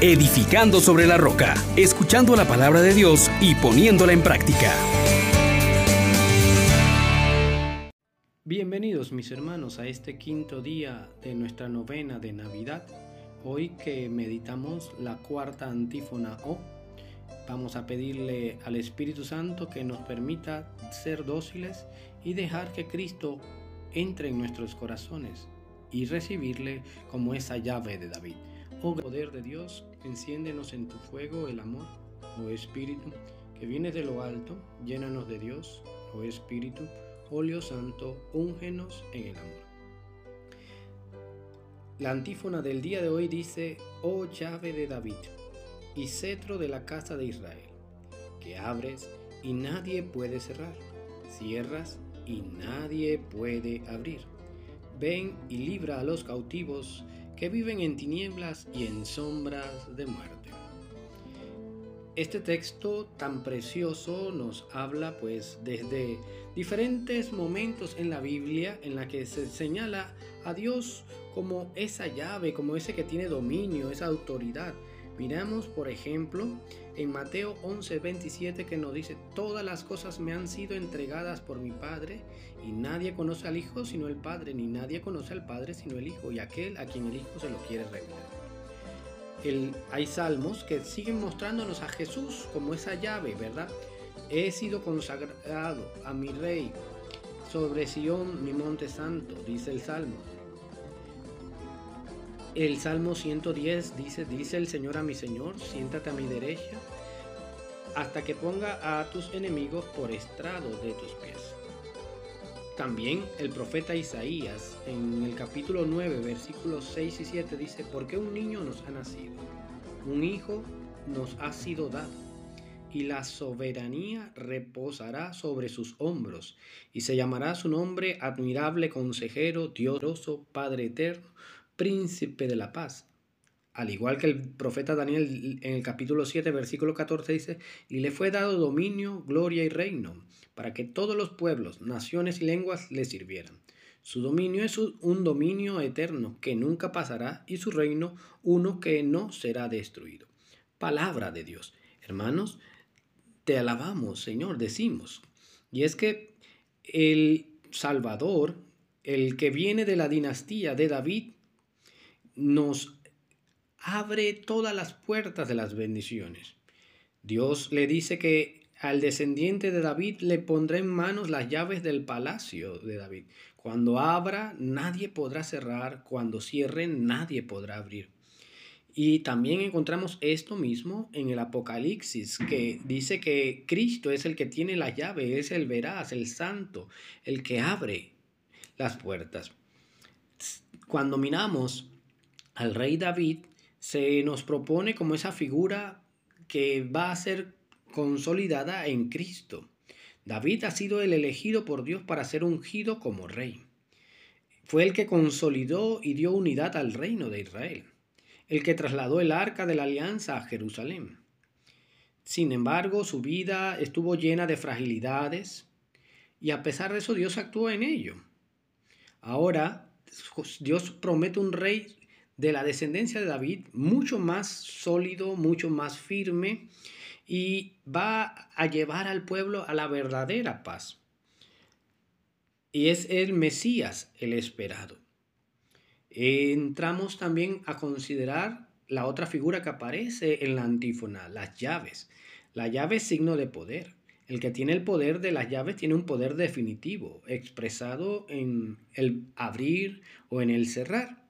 edificando sobre la roca, escuchando la palabra de Dios y poniéndola en práctica. Bienvenidos mis hermanos a este quinto día de nuestra novena de Navidad. Hoy que meditamos la cuarta antífona O, vamos a pedirle al Espíritu Santo que nos permita ser dóciles y dejar que Cristo entre en nuestros corazones y recibirle como esa llave de David. Oh poder de Dios, enciéndenos en tu fuego el amor, oh Espíritu, que viene de lo alto, llénanos de Dios, oh Espíritu, óleo santo, úngenos en el amor. La antífona del día de hoy dice, oh llave de David y cetro de la casa de Israel, que abres y nadie puede cerrar, cierras y nadie puede abrir. Ven y libra a los cautivos, que viven en tinieblas y en sombras de muerte. Este texto tan precioso nos habla pues desde diferentes momentos en la Biblia en la que se señala a Dios como esa llave, como ese que tiene dominio, esa autoridad. Miramos, por ejemplo, en Mateo 11:27 que nos dice, todas las cosas me han sido entregadas por mi Padre y nadie conoce al Hijo sino el Padre, ni nadie conoce al Padre sino el Hijo y aquel a quien el Hijo se lo quiere revelar. El, hay salmos que siguen mostrándonos a Jesús como esa llave, ¿verdad? He sido consagrado a mi Rey sobre Sión, mi monte santo, dice el salmo. El Salmo 110 dice, dice el Señor a mi Señor, siéntate a mi derecha, hasta que ponga a tus enemigos por estrado de tus pies. También el profeta Isaías en el capítulo 9, versículos 6 y 7 dice, porque un niño nos ha nacido, un hijo nos ha sido dado, y la soberanía reposará sobre sus hombros, y se llamará su nombre admirable consejero, Dios, Padre eterno, príncipe de la paz. Al igual que el profeta Daniel en el capítulo 7, versículo 14 dice, y le fue dado dominio, gloria y reino, para que todos los pueblos, naciones y lenguas le sirvieran. Su dominio es un dominio eterno que nunca pasará y su reino uno que no será destruido. Palabra de Dios. Hermanos, te alabamos, Señor, decimos. Y es que el Salvador, el que viene de la dinastía de David, nos abre todas las puertas de las bendiciones. Dios le dice que al descendiente de David le pondrá en manos las llaves del palacio de David. Cuando abra, nadie podrá cerrar, cuando cierre, nadie podrá abrir. Y también encontramos esto mismo en el Apocalipsis, que dice que Cristo es el que tiene la llave, es el veraz, el santo, el que abre las puertas. Cuando miramos al rey David, se nos propone como esa figura que va a ser consolidada en Cristo. David ha sido el elegido por Dios para ser ungido como rey. Fue el que consolidó y dio unidad al reino de Israel, el que trasladó el arca de la alianza a Jerusalén. Sin embargo, su vida estuvo llena de fragilidades y a pesar de eso Dios actuó en ello. Ahora Dios promete un rey de la descendencia de David, mucho más sólido, mucho más firme, y va a llevar al pueblo a la verdadera paz. Y es el Mesías el esperado. Entramos también a considerar la otra figura que aparece en la antífona, las llaves. La llave es signo de poder. El que tiene el poder de las llaves tiene un poder definitivo, expresado en el abrir o en el cerrar.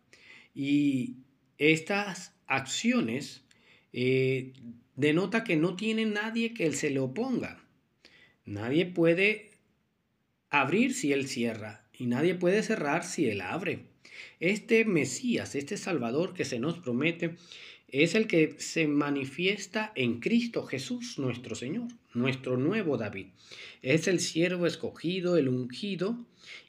Y estas acciones eh, denota que no tiene nadie que se le oponga. Nadie puede abrir si él cierra y nadie puede cerrar si él abre. Este Mesías, este Salvador que se nos promete, es el que se manifiesta en Cristo Jesús nuestro Señor, nuestro nuevo David. Es el siervo escogido, el ungido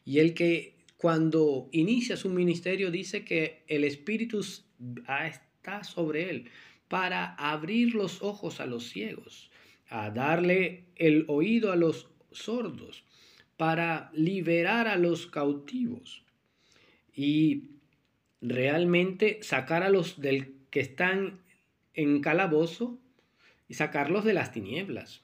y el que cuando inicia su ministerio dice que el Espíritu está sobre él para abrir los ojos a los ciegos, a darle el oído a los sordos, para liberar a los cautivos y realmente sacar a los del que están en calabozo y sacarlos de las tinieblas.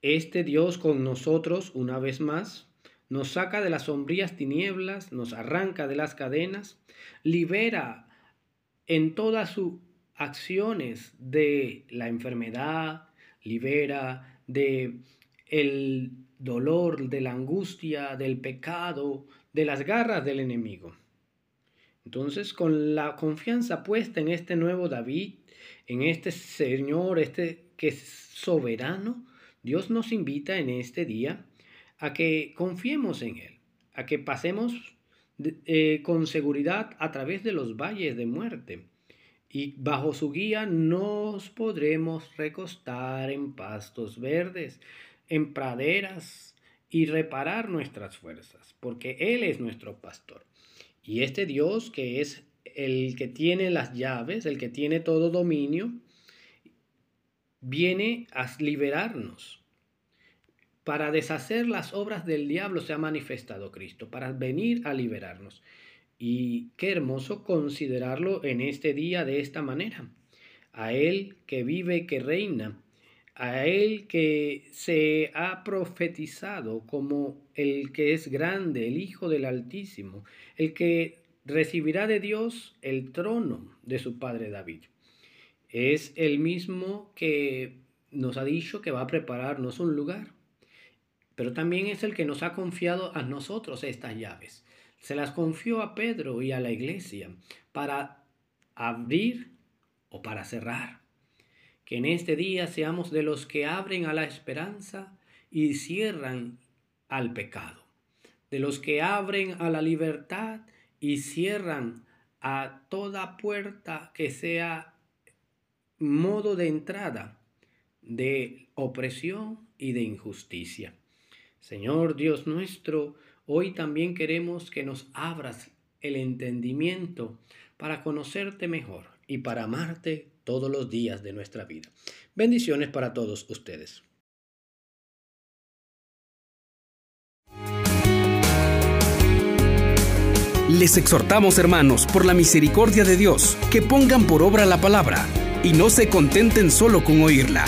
Este Dios con nosotros, una vez más, nos saca de las sombrías tinieblas, nos arranca de las cadenas, libera en todas sus acciones de la enfermedad, libera de el dolor, de la angustia, del pecado, de las garras del enemigo. Entonces, con la confianza puesta en este nuevo David, en este Señor, este que es soberano, Dios nos invita en este día a que confiemos en Él, a que pasemos eh, con seguridad a través de los valles de muerte. Y bajo su guía nos podremos recostar en pastos verdes, en praderas y reparar nuestras fuerzas, porque Él es nuestro pastor. Y este Dios que es el que tiene las llaves, el que tiene todo dominio, viene a liberarnos. Para deshacer las obras del diablo se ha manifestado Cristo, para venir a liberarnos. Y qué hermoso considerarlo en este día de esta manera. A Él que vive, que reina, a Él que se ha profetizado como el que es grande, el Hijo del Altísimo, el que recibirá de Dios el trono de su padre David. Es el mismo que nos ha dicho que va a prepararnos un lugar, pero también es el que nos ha confiado a nosotros estas llaves. Se las confió a Pedro y a la iglesia para abrir o para cerrar. Que en este día seamos de los que abren a la esperanza y cierran al pecado, de los que abren a la libertad y cierran a toda puerta que sea modo de entrada de opresión y de injusticia. Señor Dios nuestro, hoy también queremos que nos abras el entendimiento para conocerte mejor y para amarte todos los días de nuestra vida. Bendiciones para todos ustedes. Les exhortamos, hermanos, por la misericordia de Dios, que pongan por obra la palabra y no se contenten solo con oírla.